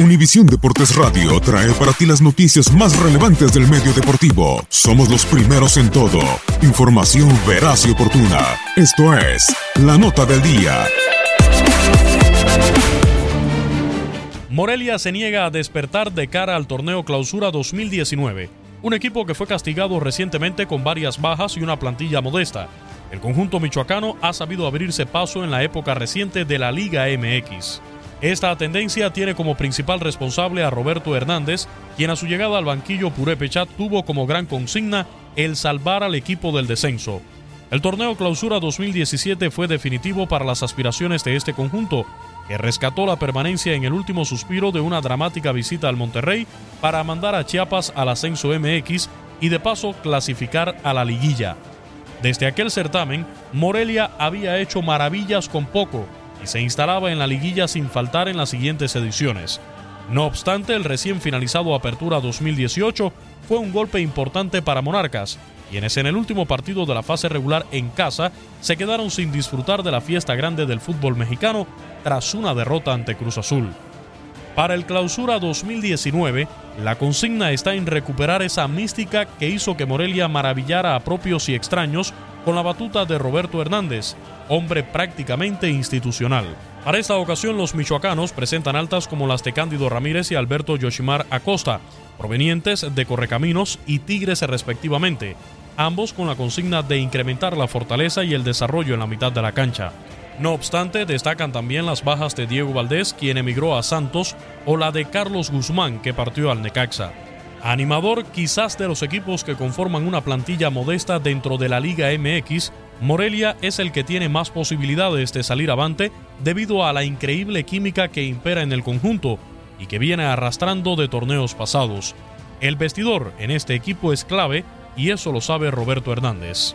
Univisión Deportes Radio trae para ti las noticias más relevantes del medio deportivo. Somos los primeros en todo. Información veraz y oportuna. Esto es La Nota del Día. Morelia se niega a despertar de cara al torneo Clausura 2019, un equipo que fue castigado recientemente con varias bajas y una plantilla modesta. El conjunto michoacano ha sabido abrirse paso en la época reciente de la Liga MX. Esta tendencia tiene como principal responsable a Roberto Hernández, quien a su llegada al banquillo Purépecha tuvo como gran consigna el salvar al equipo del descenso. El torneo Clausura 2017 fue definitivo para las aspiraciones de este conjunto, que rescató la permanencia en el último suspiro de una dramática visita al Monterrey para mandar a Chiapas al ascenso MX y de paso clasificar a la liguilla. Desde aquel certamen, Morelia había hecho maravillas con poco y se instalaba en la liguilla sin faltar en las siguientes ediciones. No obstante, el recién finalizado Apertura 2018 fue un golpe importante para Monarcas, quienes en el último partido de la fase regular en casa se quedaron sin disfrutar de la fiesta grande del fútbol mexicano tras una derrota ante Cruz Azul. Para el Clausura 2019, la consigna está en recuperar esa mística que hizo que Morelia maravillara a propios y extraños con la batuta de Roberto Hernández, hombre prácticamente institucional. Para esta ocasión, los michoacanos presentan altas como las de Cándido Ramírez y Alberto Yoshimar Acosta, provenientes de Correcaminos y Tigres respectivamente, ambos con la consigna de incrementar la fortaleza y el desarrollo en la mitad de la cancha. No obstante, destacan también las bajas de Diego Valdés, quien emigró a Santos, o la de Carlos Guzmán, que partió al Necaxa. Animador quizás de los equipos que conforman una plantilla modesta dentro de la Liga MX, Morelia es el que tiene más posibilidades de salir avante debido a la increíble química que impera en el conjunto y que viene arrastrando de torneos pasados. El vestidor en este equipo es clave y eso lo sabe Roberto Hernández.